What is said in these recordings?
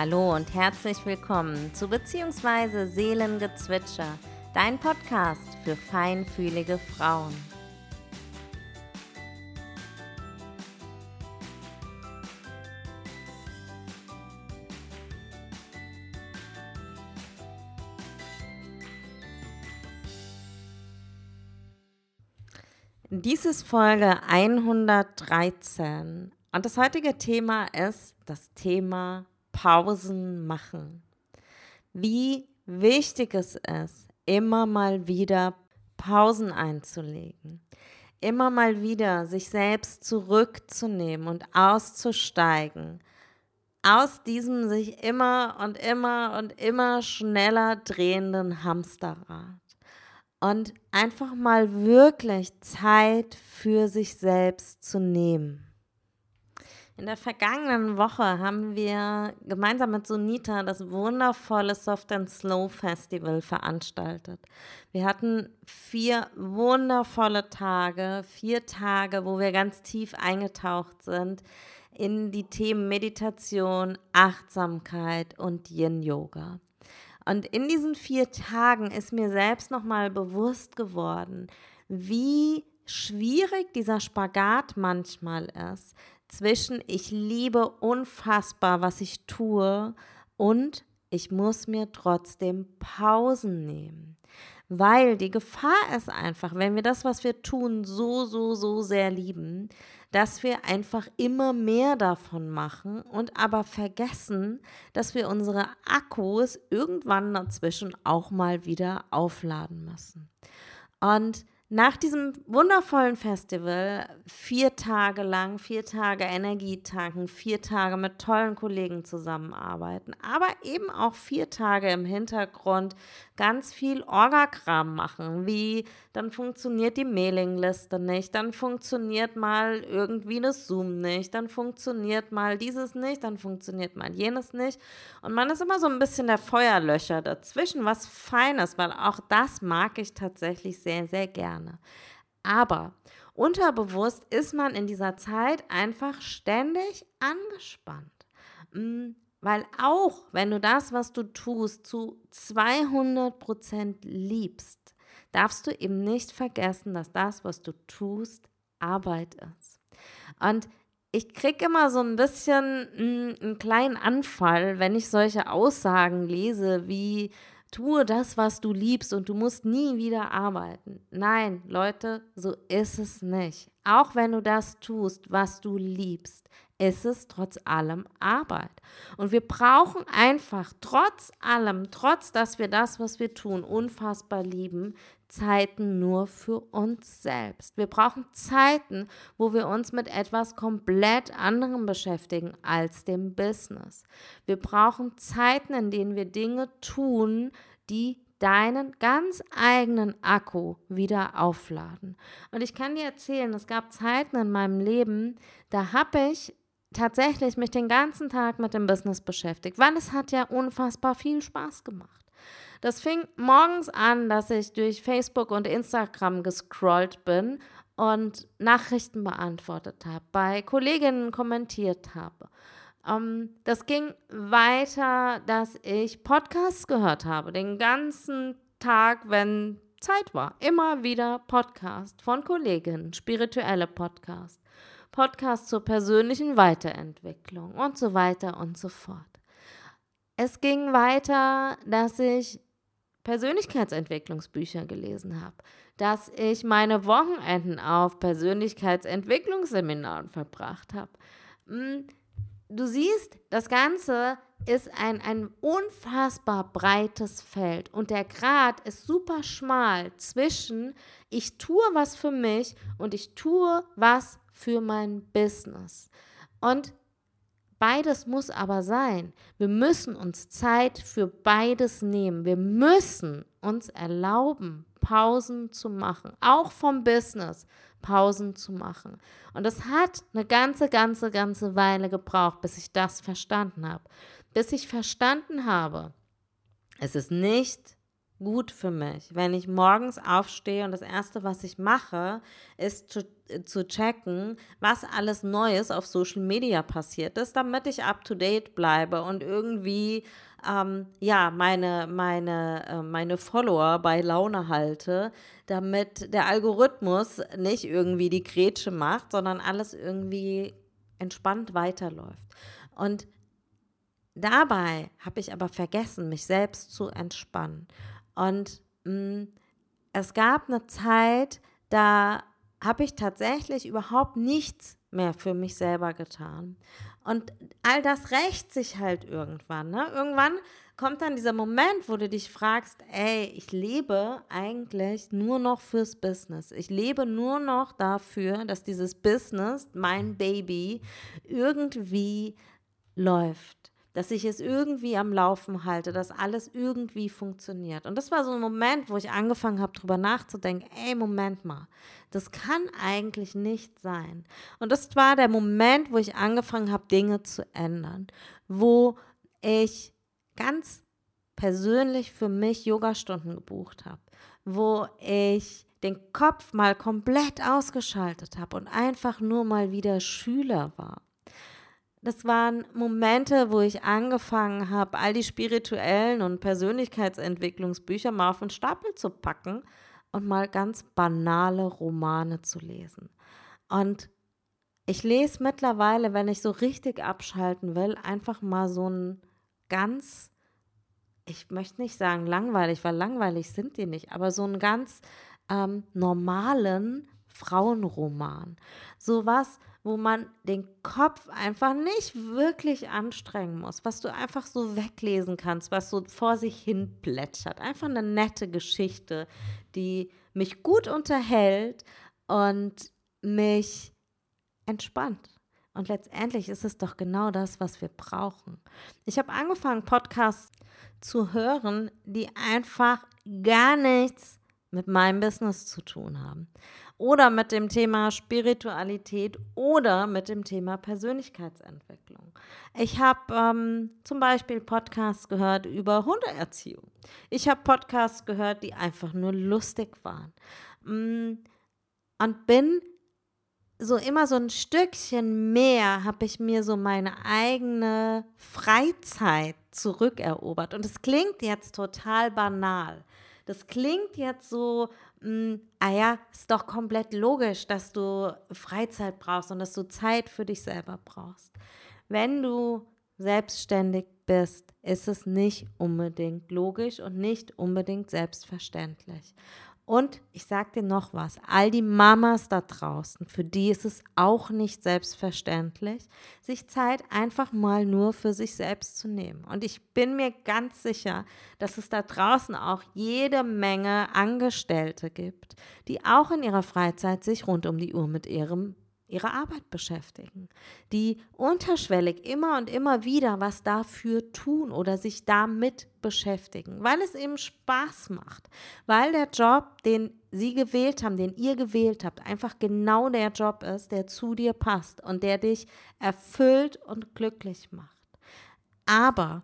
Hallo und herzlich willkommen zu Beziehungsweise Seelengezwitscher, dein Podcast für feinfühlige Frauen. Dies ist Folge 113 und das heutige Thema ist das Thema Pausen machen. Wie wichtig es ist, immer mal wieder Pausen einzulegen. Immer mal wieder sich selbst zurückzunehmen und auszusteigen. Aus diesem sich immer und immer und immer schneller drehenden Hamsterrad und einfach mal wirklich Zeit für sich selbst zu nehmen. In der vergangenen Woche haben wir gemeinsam mit Sunita das wundervolle Soft and Slow Festival veranstaltet. Wir hatten vier wundervolle Tage, vier Tage, wo wir ganz tief eingetaucht sind in die Themen Meditation, Achtsamkeit und Yin Yoga. Und in diesen vier Tagen ist mir selbst nochmal bewusst geworden, wie schwierig dieser Spagat manchmal ist zwischen ich liebe unfassbar, was ich tue und ich muss mir trotzdem Pausen nehmen. Weil die Gefahr ist einfach, wenn wir das, was wir tun, so, so, so sehr lieben, dass wir einfach immer mehr davon machen und aber vergessen, dass wir unsere Akkus irgendwann dazwischen auch mal wieder aufladen müssen. Und nach diesem wundervollen Festival, vier Tage lang, vier Tage Energie tanken, vier Tage mit tollen Kollegen zusammenarbeiten, aber eben auch vier Tage im Hintergrund ganz viel Orgakram machen, wie dann funktioniert die Mailingliste nicht, dann funktioniert mal irgendwie das Zoom nicht, dann funktioniert mal dieses nicht, dann funktioniert mal jenes nicht. Und man ist immer so ein bisschen der Feuerlöcher dazwischen, was fein ist, weil auch das mag ich tatsächlich sehr, sehr gerne. Aber unterbewusst ist man in dieser Zeit einfach ständig angespannt. Mm, weil auch wenn du das, was du tust, zu 200 Prozent liebst, darfst du eben nicht vergessen, dass das, was du tust, Arbeit ist. Und ich kriege immer so ein bisschen mm, einen kleinen Anfall, wenn ich solche Aussagen lese wie tue das, was du liebst und du musst nie wieder arbeiten. Nein, Leute, so ist es nicht. Auch wenn du das tust, was du liebst, ist es trotz allem Arbeit. Und wir brauchen einfach trotz allem, trotz dass wir das, was wir tun, unfassbar lieben, Zeiten nur für uns selbst. Wir brauchen Zeiten, wo wir uns mit etwas komplett anderem beschäftigen als dem Business. Wir brauchen Zeiten, in denen wir Dinge tun, die deinen ganz eigenen Akku wieder aufladen. Und ich kann dir erzählen, es gab Zeiten in meinem Leben, da habe ich tatsächlich mich den ganzen Tag mit dem Business beschäftigt, weil es hat ja unfassbar viel Spaß gemacht. Das fing morgens an, dass ich durch Facebook und Instagram gescrollt bin und Nachrichten beantwortet habe, bei Kolleginnen kommentiert habe. Um, ähm, das ging weiter, dass ich Podcasts gehört habe, den ganzen Tag, wenn Zeit war. Immer wieder Podcast von Kolleginnen, spirituelle Podcast, Podcast zur persönlichen Weiterentwicklung und so weiter und so fort. Es ging weiter, dass ich Persönlichkeitsentwicklungsbücher gelesen habe, dass ich meine Wochenenden auf Persönlichkeitsentwicklungsseminaren verbracht habe. Hm, du siehst, das Ganze ist ein, ein unfassbar breites Feld und der Grad ist super schmal zwischen ich tue was für mich und ich tue was für mein Business. Und Beides muss aber sein. Wir müssen uns Zeit für beides nehmen. Wir müssen uns erlauben, Pausen zu machen, auch vom Business Pausen zu machen. Und das hat eine ganze, ganze, ganze Weile gebraucht, bis ich das verstanden habe. Bis ich verstanden habe, es ist nicht gut für mich, wenn ich morgens aufstehe und das Erste, was ich mache, ist zu, zu checken, was alles Neues auf Social Media passiert ist, damit ich up-to-date bleibe und irgendwie ähm, ja, meine, meine, äh, meine Follower bei Laune halte, damit der Algorithmus nicht irgendwie die Grätsche macht, sondern alles irgendwie entspannt weiterläuft. Und dabei habe ich aber vergessen, mich selbst zu entspannen. Und mh, mm, es gab eine Zeit, da habe ich tatsächlich überhaupt nichts mehr für mich selber getan. Und all das rächt sich halt irgendwann. Ne? Irgendwann kommt dann dieser Moment, wo du dich fragst, ey, ich lebe eigentlich nur noch fürs Business. Ich lebe nur noch dafür, dass dieses Business, mein Baby, irgendwie läuft dass ich es irgendwie am Laufen halte, dass alles irgendwie funktioniert. Und das war so ein Moment, wo ich angefangen habe, darüber nachzudenken, ey, Moment mal, das kann eigentlich nicht sein. Und das war der Moment, wo ich angefangen habe, Dinge zu ändern, wo ich ganz persönlich für mich Yogastunden gebucht habe, wo ich den Kopf mal komplett ausgeschaltet habe und einfach nur mal wieder Schüler war das waren Momente, wo ich angefangen habe, all die spirituellen und Persönlichkeitsentwicklungsbücher mal auf den Stapel zu packen und mal ganz banale Romane zu lesen. Und ich lese mittlerweile, wenn ich so richtig abschalten will, einfach mal so einen ganz, ich möchte nicht sagen langweilig, weil langweilig sind die nicht, aber so einen ganz ähm, normalen Frauenroman. Sowas, wo man den Kopf einfach nicht wirklich anstrengen muss, was du einfach so weglesen kannst, was so vor sich hin plätschert. Einfach eine nette Geschichte, die mich gut unterhält und mich entspannt. Und letztendlich ist es doch genau das, was wir brauchen. Ich habe angefangen, Podcasts zu hören, die einfach gar nichts mit meinem Business zu tun haben oder mit dem Thema Spiritualität oder mit dem Thema Persönlichkeitsentwicklung. Ich habe ähm, zum Beispiel Podcasts gehört über Hundeerziehung. Ich habe Podcasts gehört, die einfach nur lustig waren. Mm, und bin so immer so ein Stückchen mehr habe ich mir so meine eigene Freizeit zurückerobert. Und es klingt jetzt total banal. Das klingt jetzt so, mh, hm, ah ja, ist doch komplett logisch, dass du Freizeit brauchst und dass du Zeit für dich selber brauchst. Wenn du selbstständig bist, ist es nicht unbedingt logisch und nicht unbedingt selbstverständlich. Und ich sage dir noch was, all die Mamas da draußen, für die ist es auch nicht selbstverständlich, sich Zeit einfach mal nur für sich selbst zu nehmen. Und ich bin mir ganz sicher, dass es da draußen auch jede Menge Angestellte gibt, die auch in ihrer Freizeit sich rund um die Uhr mit ihrem ihre Arbeit beschäftigen, die unterschwellig immer und immer wieder was dafür tun oder sich damit beschäftigen, weil es eben Spaß macht, weil der Job, den sie gewählt haben, den ihr gewählt habt, einfach genau der Job ist, der zu dir passt und der dich erfüllt und glücklich macht. Aber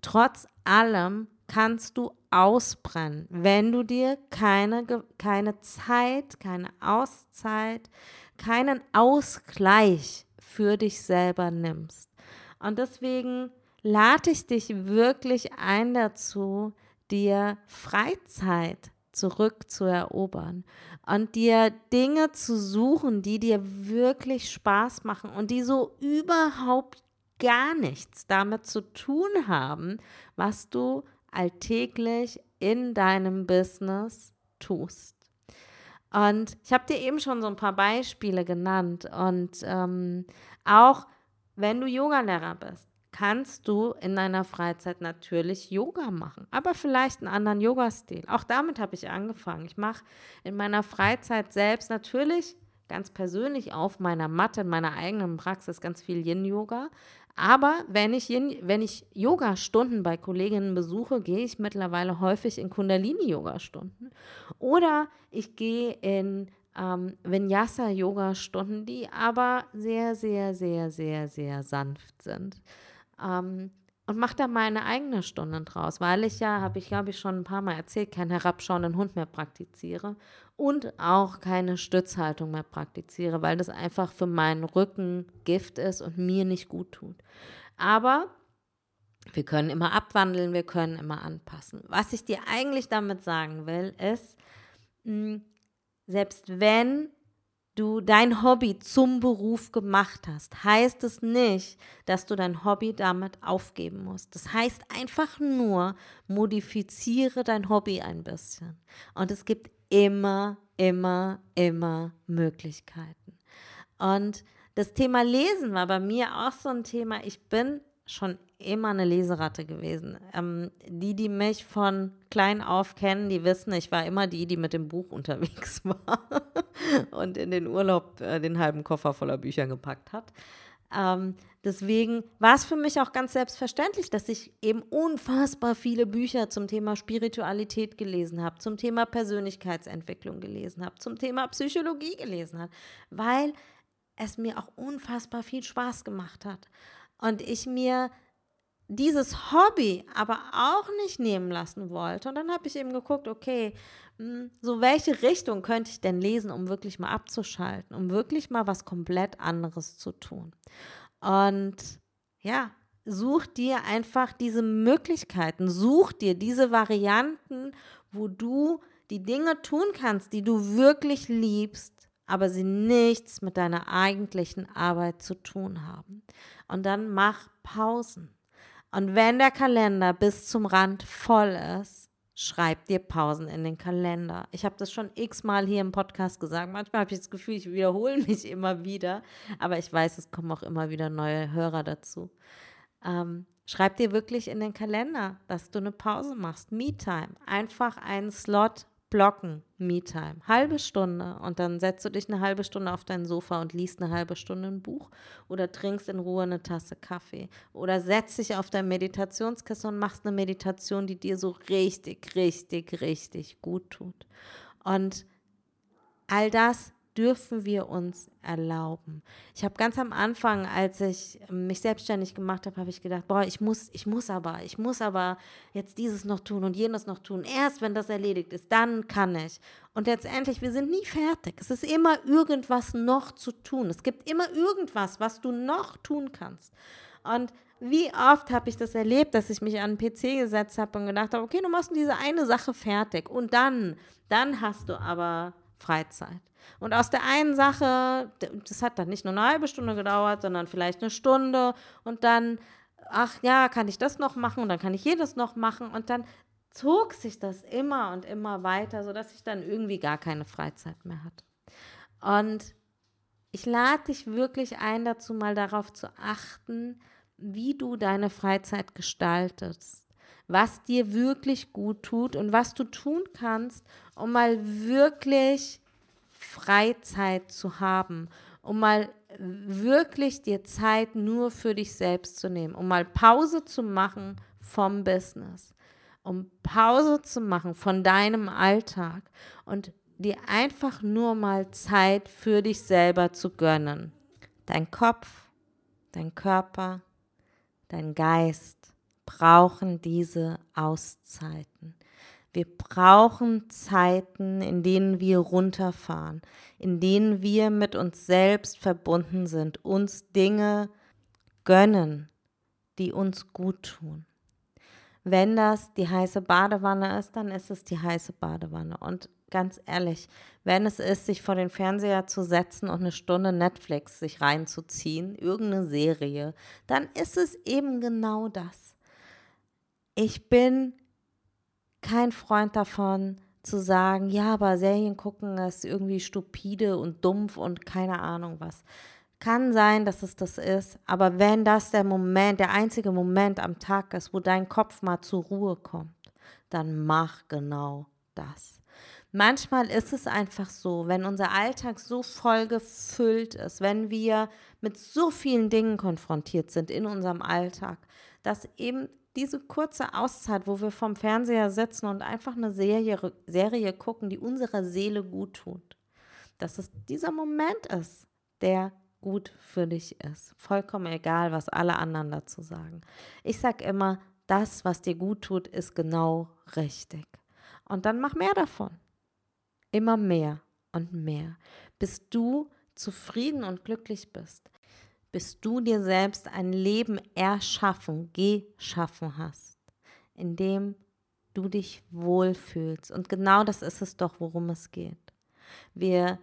trotz allem kannst du ausbrennen, wenn du dir keine, keine Zeit, keine Auszeit, keinen Ausgleich für dich selber nimmst. Und deswegen lade ich dich wirklich ein dazu, dir Freizeit zurückzuerobern und dir Dinge zu suchen, die dir wirklich Spaß machen und die so überhaupt gar nichts damit zu tun haben, was du alltäglich in deinem Business tust. Und ich habe dir eben schon so ein paar Beispiele genannt. Und ähm, auch wenn du Yogalehrer bist, kannst du in deiner Freizeit natürlich Yoga machen, aber vielleicht einen anderen Yoga-Stil. Auch damit habe ich angefangen. Ich mache in meiner Freizeit selbst natürlich ganz persönlich auf meiner Matte, in meiner eigenen Praxis ganz viel Yin-Yoga. Aber wenn ich, wenn ich Yoga-Stunden bei Kolleginnen besuche, gehe ich mittlerweile häufig in Kundalini-Yoga-Stunden. Oder ich gehe in ähm, Vinyasa-Yoga-Stunden, die aber sehr, sehr, sehr, sehr, sehr sanft sind. Ähm, und mache da meine eigene Stunde draus, weil ich ja, habe ich glaube ich schon ein paar Mal erzählt, keinen herabschauenden Hund mehr praktiziere und auch keine Stützhaltung mehr praktiziere, weil das einfach für meinen Rücken Gift ist und mir nicht gut tut. Aber wir können immer abwandeln, wir können immer anpassen. Was ich dir eigentlich damit sagen will, ist, hm, selbst wenn du dein Hobby zum Beruf gemacht hast, heißt es nicht, dass du dein Hobby damit aufgeben musst. Das heißt einfach nur, modifiziere dein Hobby ein bisschen. Und es gibt immer, immer, immer Möglichkeiten. Und das Thema Lesen war bei mir auch so ein Thema. Ich bin schon immer eine Leseratte gewesen. Ähm, die, die mich von klein auf kennen, die wissen, ich war immer die, die mit dem Buch unterwegs war und in den Urlaub äh, den halben Koffer voller Bücher gepackt hat. Ähm, deswegen war es für mich auch ganz selbstverständlich, dass ich eben unfassbar viele Bücher zum Thema Spiritualität gelesen habe, zum Thema Persönlichkeitsentwicklung gelesen habe, zum Thema Psychologie gelesen habe, weil es mir auch unfassbar viel Spaß gemacht hat. Und ich mir dieses Hobby aber auch nicht nehmen lassen wollte. Und dann habe ich eben geguckt, okay, hm, so welche Richtung könnte ich denn lesen, um wirklich mal abzuschalten, um wirklich mal was komplett anderes zu tun. Und ja, such dir einfach diese Möglichkeiten, such dir diese Varianten, wo du die Dinge tun kannst, die du wirklich liebst, aber sie nichts mit deiner eigentlichen Arbeit zu tun haben. Und dann mach Pausen. Und wenn der Kalender bis zum Rand voll ist, schreib dir Pausen in den Kalender. Ich habe das schon x-mal hier im Podcast gesagt. Manchmal habe ich das Gefühl, ich wiederhole mich immer wieder, aber ich weiß, es kommen auch immer wieder neue Hörer dazu. Ähm, schreib dir wirklich in den Kalender, dass du eine Pause machst. Me-Time. Einfach einen Slot blocken, Me-Time, halbe Stunde und dann setzt du dich eine halbe Stunde auf dein Sofa und liest eine halbe Stunde ein Buch oder trinkst in Ruhe eine Tasse Kaffee oder setzt dich auf dein Meditationskissen und machst eine Meditation, die dir so richtig, richtig, richtig gut tut. Und all das dürfen wir uns erlauben. Ich habe ganz am Anfang, als ich mich selbstständig gemacht habe, habe ich gedacht, boah, ich muss, ich muss aber, ich muss aber jetzt dieses noch tun und jenes noch tun. Erst wenn das erledigt ist, dann kann ich. Und letztendlich, wir sind nie fertig. Es ist immer irgendwas noch zu tun. Es gibt immer irgendwas, was du noch tun kannst. Und wie oft habe ich das erlebt, dass ich mich an den PC gesetzt habe und gedacht habe, okay, du machst diese eine Sache fertig und dann, dann hast du aber Freizeit. Und aus der einen Sache, das hat dann nicht nur eine halbe Stunde gedauert, sondern vielleicht eine Stunde. Und dann, ach ja, kann ich das noch machen? Und dann kann ich jedes noch machen. Und dann zog sich das immer und immer weiter, sodass ich dann irgendwie gar keine Freizeit mehr hatte. Und ich lade dich wirklich ein, dazu mal darauf zu achten, wie du deine Freizeit gestaltest, was dir wirklich gut tut und was du tun kannst, um mal wirklich Freizeit zu haben, um mal wirklich dir Zeit nur für dich selbst zu nehmen, um mal Pause zu machen vom Business, um Pause zu machen von deinem Alltag und dir einfach nur mal Zeit für dich selber zu gönnen. Dein Kopf, dein Körper, dein Geist brauchen diese Auszeiten. Wir brauchen Zeiten, in denen wir runterfahren, in denen wir mit uns selbst verbunden sind, uns Dinge gönnen, die uns gut tun. Wenn das die heiße Badewanne ist, dann ist es die heiße Badewanne. Und ganz ehrlich, wenn es ist, sich vor den Fernseher zu setzen und eine Stunde Netflix sich reinzuziehen, irgendeine Serie, dann ist es eben genau das. Ich bin kein Freund davon, zu sagen, ja, aber Serien gucken ist irgendwie stupide und dumpf und keine Ahnung was. Kann sein, dass es das ist, aber wenn das der Moment, der einzige Moment am Tag ist, wo dein Kopf mal zur Ruhe kommt, dann mach genau das. Manchmal ist es einfach so, wenn unser Alltag so voll gefüllt ist, wenn wir mit so vielen Dingen konfrontiert sind in unserem Alltag, dass eben diese kurze Auszeit, wo wir vorm Fernseher sitzen und einfach eine Serie, Serie gucken, die unserer Seele gut tut, dass es dieser Moment ist, der gut für dich ist. Vollkommen egal, was alle anderen dazu sagen. Ich sage immer, das, was dir gut tut, ist genau richtig. Und dann mach mehr davon. Immer mehr und mehr, bis du zufrieden und glücklich bist, bis du dir selbst ein Leben erschaffen, geschaffen hast, in dem du dich wohlfühlst. Und genau das ist es doch, worum es geht. Wir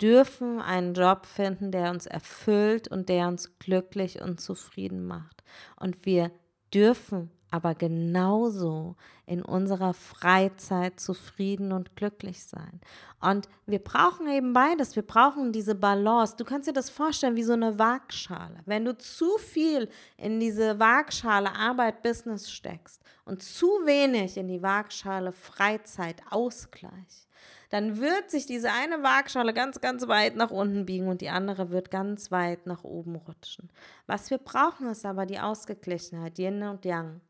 dürfen einen Job finden, der uns erfüllt und der uns glücklich und zufrieden macht. Und wir dürfen aber genauso in unserer Freizeit zufrieden und glücklich sein. Und wir brauchen eben beides. Wir brauchen diese Balance. Du kannst dir das vorstellen wie so eine Waagschale. Wenn du zu viel in diese Waagschale Arbeit, Business steckst und zu wenig in die Waagschale Freizeit, Ausgleich, dann wird sich diese eine Waagschale ganz, ganz weit nach unten biegen und die andere wird ganz weit nach oben rutschen. Was wir brauchen, ist aber die Ausgeglichenheit, Yin und Yang.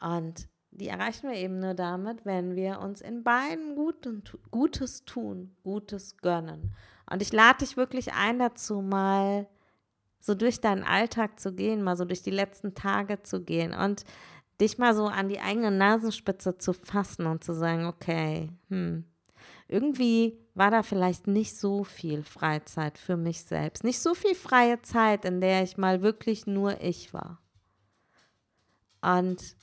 Und die erreichen wir eben nur damit, wenn wir uns in beiden Gutes tun, Gutes gönnen. Und ich lade dich wirklich ein dazu, mal so durch deinen Alltag zu gehen, mal so durch die letzten Tage zu gehen und dich mal so an die eigene Nasenspitze zu fassen und zu sagen, okay, hm, irgendwie war da vielleicht nicht so viel Freizeit für mich selbst, nicht so viel freie Zeit, in der ich mal wirklich nur ich war. Und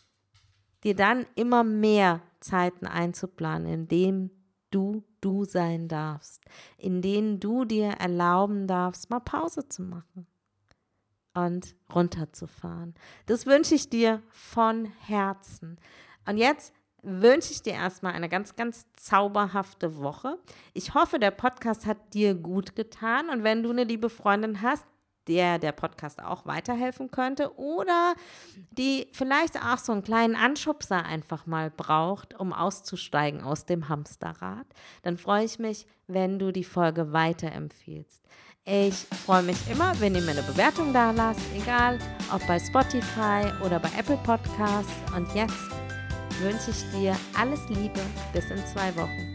dir dann immer mehr Zeiten einzuplanen, in denen du du sein darfst, in denen du dir erlauben darfst, mal Pause zu machen und runterzufahren. Das wünsche ich dir von Herzen. Und jetzt wünsche ich dir erstmal eine ganz, ganz zauberhafte Woche. Ich hoffe, der Podcast hat dir gut getan. Und wenn du eine liebe Freundin hast, der der Podcast auch weiterhelfen könnte oder die vielleicht auch so einen kleinen Anschubser einfach mal braucht, um auszusteigen aus dem Hamsterrad, dann freue ich mich, wenn du die Folge weiterempfiehlst. Ich freue mich immer, wenn ihr mir eine Bewertung da lasst, egal ob bei Spotify oder bei Apple Podcasts. Und jetzt wünsche ich dir alles Liebe bis in zwei Wochen.